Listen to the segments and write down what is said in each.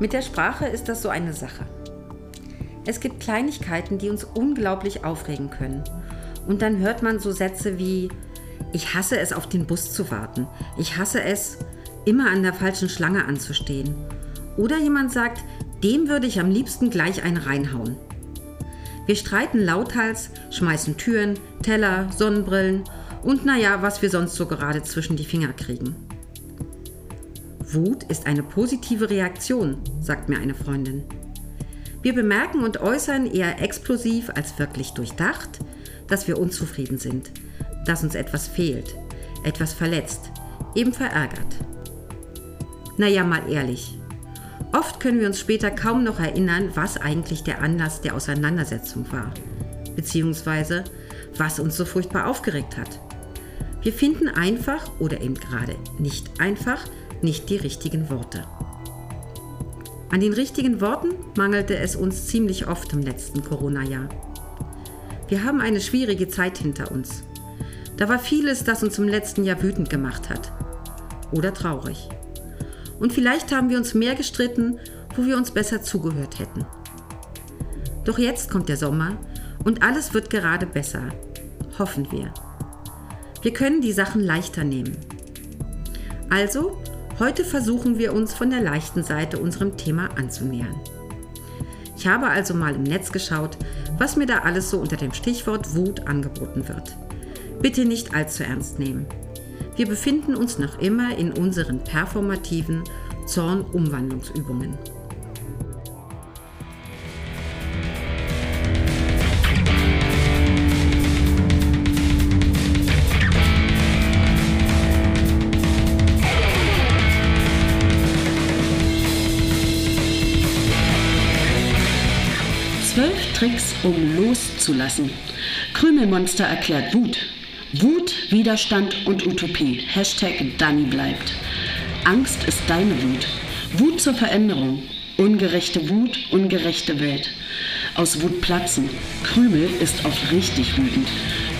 Mit der Sprache ist das so eine Sache. Es gibt Kleinigkeiten, die uns unglaublich aufregen können. Und dann hört man so Sätze wie, ich hasse es, auf den Bus zu warten. Ich hasse es, immer an der falschen Schlange anzustehen. Oder jemand sagt, dem würde ich am liebsten gleich einen reinhauen. Wir streiten lauthals, schmeißen Türen, Teller, Sonnenbrillen und naja, was wir sonst so gerade zwischen die Finger kriegen. Wut ist eine positive Reaktion, sagt mir eine Freundin. Wir bemerken und äußern eher explosiv als wirklich durchdacht, dass wir unzufrieden sind, dass uns etwas fehlt, etwas verletzt, eben verärgert. Naja, mal ehrlich. Oft können wir uns später kaum noch erinnern, was eigentlich der Anlass der Auseinandersetzung war, beziehungsweise was uns so furchtbar aufgeregt hat. Wir finden einfach oder eben gerade nicht einfach nicht die richtigen Worte. An den richtigen Worten mangelte es uns ziemlich oft im letzten Corona-Jahr. Wir haben eine schwierige Zeit hinter uns. Da war vieles, das uns im letzten Jahr wütend gemacht hat. Oder traurig. Und vielleicht haben wir uns mehr gestritten, wo wir uns besser zugehört hätten. Doch jetzt kommt der Sommer und alles wird gerade besser. Hoffen wir. Wir können die Sachen leichter nehmen. Also Heute versuchen wir uns von der leichten Seite unserem Thema anzunähern. Ich habe also mal im Netz geschaut, was mir da alles so unter dem Stichwort Wut angeboten wird. Bitte nicht allzu ernst nehmen. Wir befinden uns noch immer in unseren performativen Zornumwandlungsübungen. Tricks, um loszulassen. Krümelmonster erklärt Wut. Wut, Widerstand und Utopie. Hashtag Dani bleibt. Angst ist deine Wut. Wut zur Veränderung. Ungerechte Wut, ungerechte Welt. Aus Wut platzen. Krümel ist oft richtig wütend.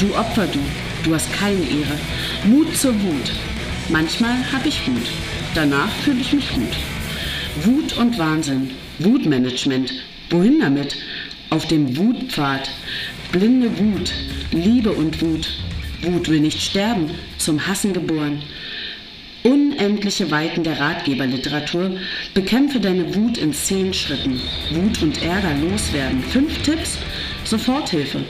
Du Opfer, du. Du hast keine Ehre. Mut zur Wut. Manchmal habe ich Wut. Danach fühle ich mich gut. Wut und Wahnsinn. Wutmanagement. Wohin damit? Auf dem Wutpfad, blinde Wut, Liebe und Wut. Wut will nicht sterben, zum Hassen geboren. Unendliche Weiten der Ratgeberliteratur. Bekämpfe deine Wut in zehn Schritten. Wut und Ärger loswerden. Fünf Tipps, Soforthilfe.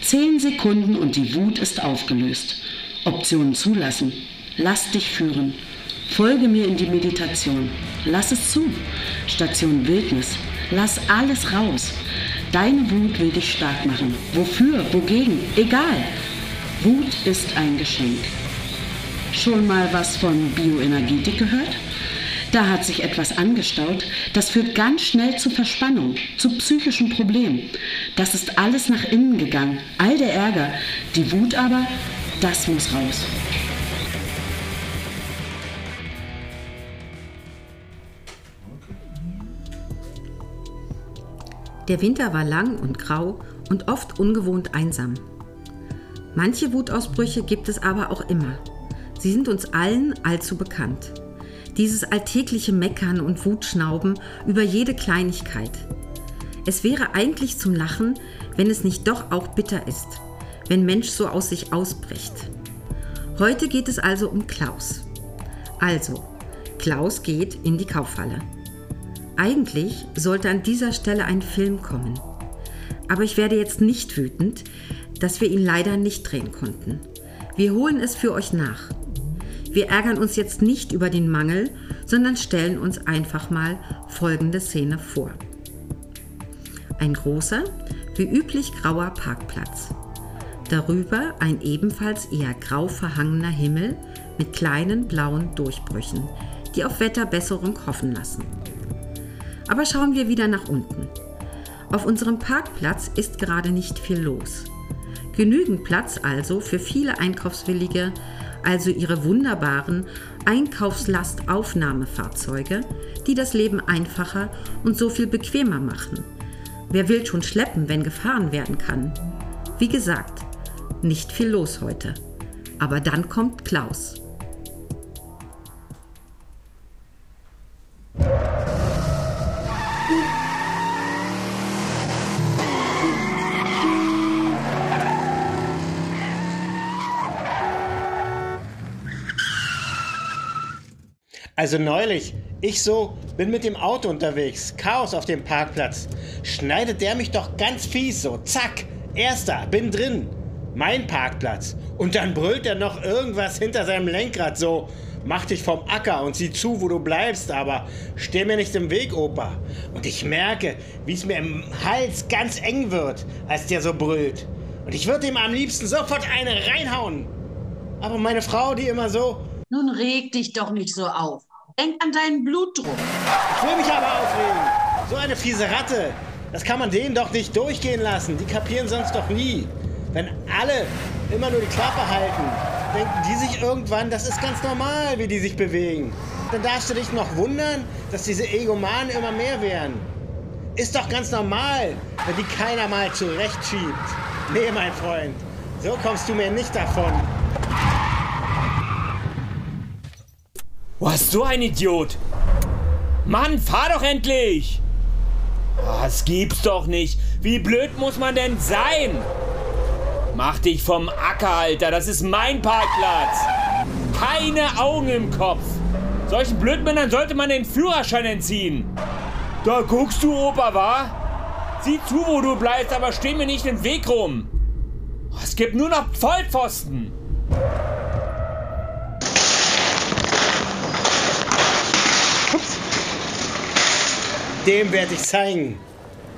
Zehn Sekunden und die Wut ist aufgelöst. Optionen zulassen. Lass dich führen. Folge mir in die Meditation. Lass es zu. Station Wildnis. Lass alles raus. Deine Wut will dich stark machen. Wofür? Wogegen? Egal. Wut ist ein Geschenk. Schon mal was von Bioenergetik gehört? Da hat sich etwas angestaut, das führt ganz schnell zu Verspannung, zu psychischen Problemen. Das ist alles nach innen gegangen, all der Ärger. Die Wut aber, das muss raus. Der Winter war lang und grau und oft ungewohnt einsam. Manche Wutausbrüche gibt es aber auch immer. Sie sind uns allen allzu bekannt. Dieses alltägliche Meckern und Wutschnauben über jede Kleinigkeit. Es wäre eigentlich zum Lachen, wenn es nicht doch auch bitter ist, wenn Mensch so aus sich ausbricht. Heute geht es also um Klaus. Also, Klaus geht in die Kaufhalle. Eigentlich sollte an dieser Stelle ein Film kommen. Aber ich werde jetzt nicht wütend, dass wir ihn leider nicht drehen konnten. Wir holen es für euch nach. Wir ärgern uns jetzt nicht über den Mangel, sondern stellen uns einfach mal folgende Szene vor. Ein großer, wie üblich grauer Parkplatz. Darüber ein ebenfalls eher grau verhangener Himmel mit kleinen blauen Durchbrüchen, die auf Wetterbesserung hoffen lassen. Aber schauen wir wieder nach unten. Auf unserem Parkplatz ist gerade nicht viel los. Genügend Platz also für viele Einkaufswillige, also ihre wunderbaren Einkaufslastaufnahmefahrzeuge, die das Leben einfacher und so viel bequemer machen. Wer will schon schleppen, wenn gefahren werden kann? Wie gesagt, nicht viel los heute. Aber dann kommt Klaus. Also neulich, ich so, bin mit dem Auto unterwegs, Chaos auf dem Parkplatz. Schneidet der mich doch ganz fies so, zack, erster, bin drin. Mein Parkplatz. Und dann brüllt er noch irgendwas hinter seinem Lenkrad so, mach dich vom Acker und sieh zu, wo du bleibst, aber steh mir nicht im Weg, Opa. Und ich merke, wie es mir im Hals ganz eng wird, als der so brüllt. Und ich würde ihm am liebsten sofort eine reinhauen. Aber meine Frau, die immer so, Nun reg dich doch nicht so auf. Denk an deinen Blutdruck. Ich will mich aber aufregen. So eine fiese Ratte. Das kann man denen doch nicht durchgehen lassen. Die kapieren sonst doch nie. Wenn alle immer nur die Klappe halten, denken die sich irgendwann, das ist ganz normal, wie die sich bewegen. Dann darfst du dich noch wundern, dass diese Egomanen immer mehr werden. Ist doch ganz normal, wenn die keiner mal zurechtschiebt. Nee, mein Freund, so kommst du mir nicht davon. Was so ein Idiot! Mann, fahr doch endlich! Das gibt's doch nicht. Wie blöd muss man denn sein? Mach dich vom Acker, Alter. Das ist mein Parkplatz. Keine Augen im Kopf. Solchen Blödmännern sollte man den Führerschein entziehen. Da guckst du, Opa, wa? Sieh zu, wo du bleibst, aber steh mir nicht im Weg rum. Es gibt nur noch Vollpfosten. Dem werde ich zeigen.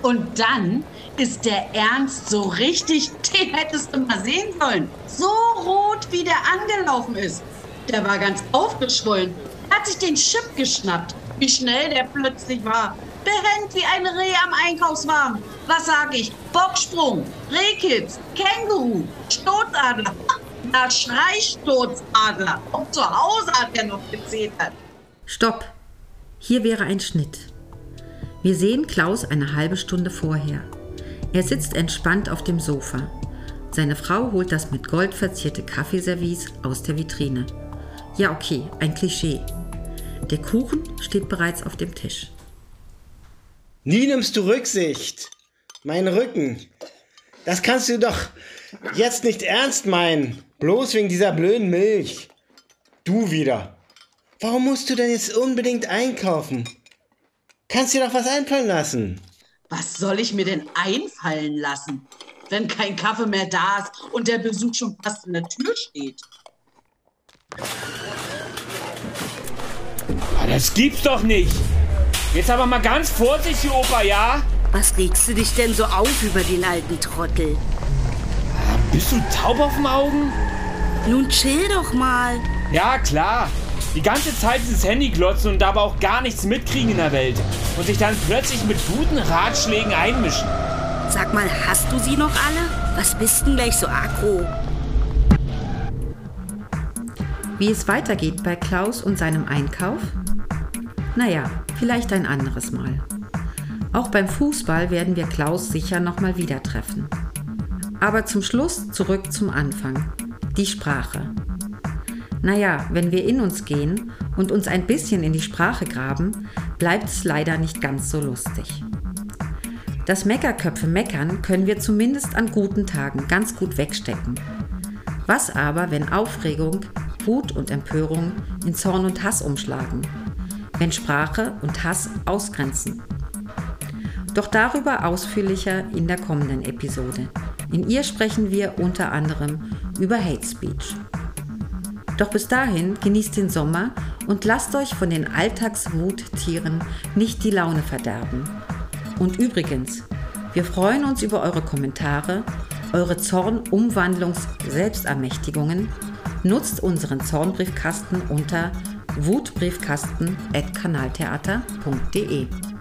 Und dann ist der Ernst so richtig, den hättest du mal sehen sollen. So rot, wie der angelaufen ist. Der war ganz aufgeschwollen. Hat sich den Chip geschnappt. Wie schnell der plötzlich war. Berennt wie ein Reh am Einkaufswagen. Was sag ich? Bocksprung, Rehkitz, Känguru, Stoßadler. Na, Schreistoßadler. Und zu Hause hat er noch gezetert. Stopp! Hier wäre ein Schnitt. Wir sehen Klaus eine halbe Stunde vorher. Er sitzt entspannt auf dem Sofa. Seine Frau holt das mit Gold verzierte Kaffeeservice aus der Vitrine. Ja, okay, ein Klischee. Der Kuchen steht bereits auf dem Tisch. Nie nimmst du Rücksicht. Mein Rücken. Das kannst du doch jetzt nicht ernst meinen. Bloß wegen dieser blöden Milch. Du wieder. Warum musst du denn jetzt unbedingt einkaufen? Kannst dir doch was einfallen lassen. Was soll ich mir denn einfallen lassen, wenn kein Kaffee mehr da ist und der Besuch schon fast in der Tür steht? Ah, Das gibt's doch nicht. Jetzt aber mal ganz vorsichtig, Opa, ja? Was regst du dich denn so auf über den alten Trottel? Bist du taub auf den Augen? Nun chill doch mal. Ja, klar. Die ganze Zeit dieses Handy glotzen und dabei auch gar nichts mitkriegen in der Welt. Und sich dann plötzlich mit guten Ratschlägen einmischen. Sag mal, hast du sie noch alle? Was bist denn gleich so aggro? Wie es weitergeht bei Klaus und seinem Einkauf? Naja, vielleicht ein anderes Mal. Auch beim Fußball werden wir Klaus sicher nochmal wieder treffen. Aber zum Schluss zurück zum Anfang. Die Sprache. Naja, wenn wir in uns gehen und uns ein bisschen in die Sprache graben, bleibt es leider nicht ganz so lustig. Das Meckerköpfe meckern können wir zumindest an guten Tagen ganz gut wegstecken. Was aber, wenn Aufregung, Wut und Empörung in Zorn und Hass umschlagen? Wenn Sprache und Hass ausgrenzen? Doch darüber ausführlicher in der kommenden Episode. In ihr sprechen wir unter anderem über Hate Speech. Doch bis dahin genießt den Sommer und lasst euch von den Alltagswuttieren nicht die Laune verderben. Und übrigens, wir freuen uns über eure Kommentare, eure Zorn-Umwandlungs-Selbstermächtigungen. Nutzt unseren Zornbriefkasten unter wutbriefkasten.kanaltheater.de.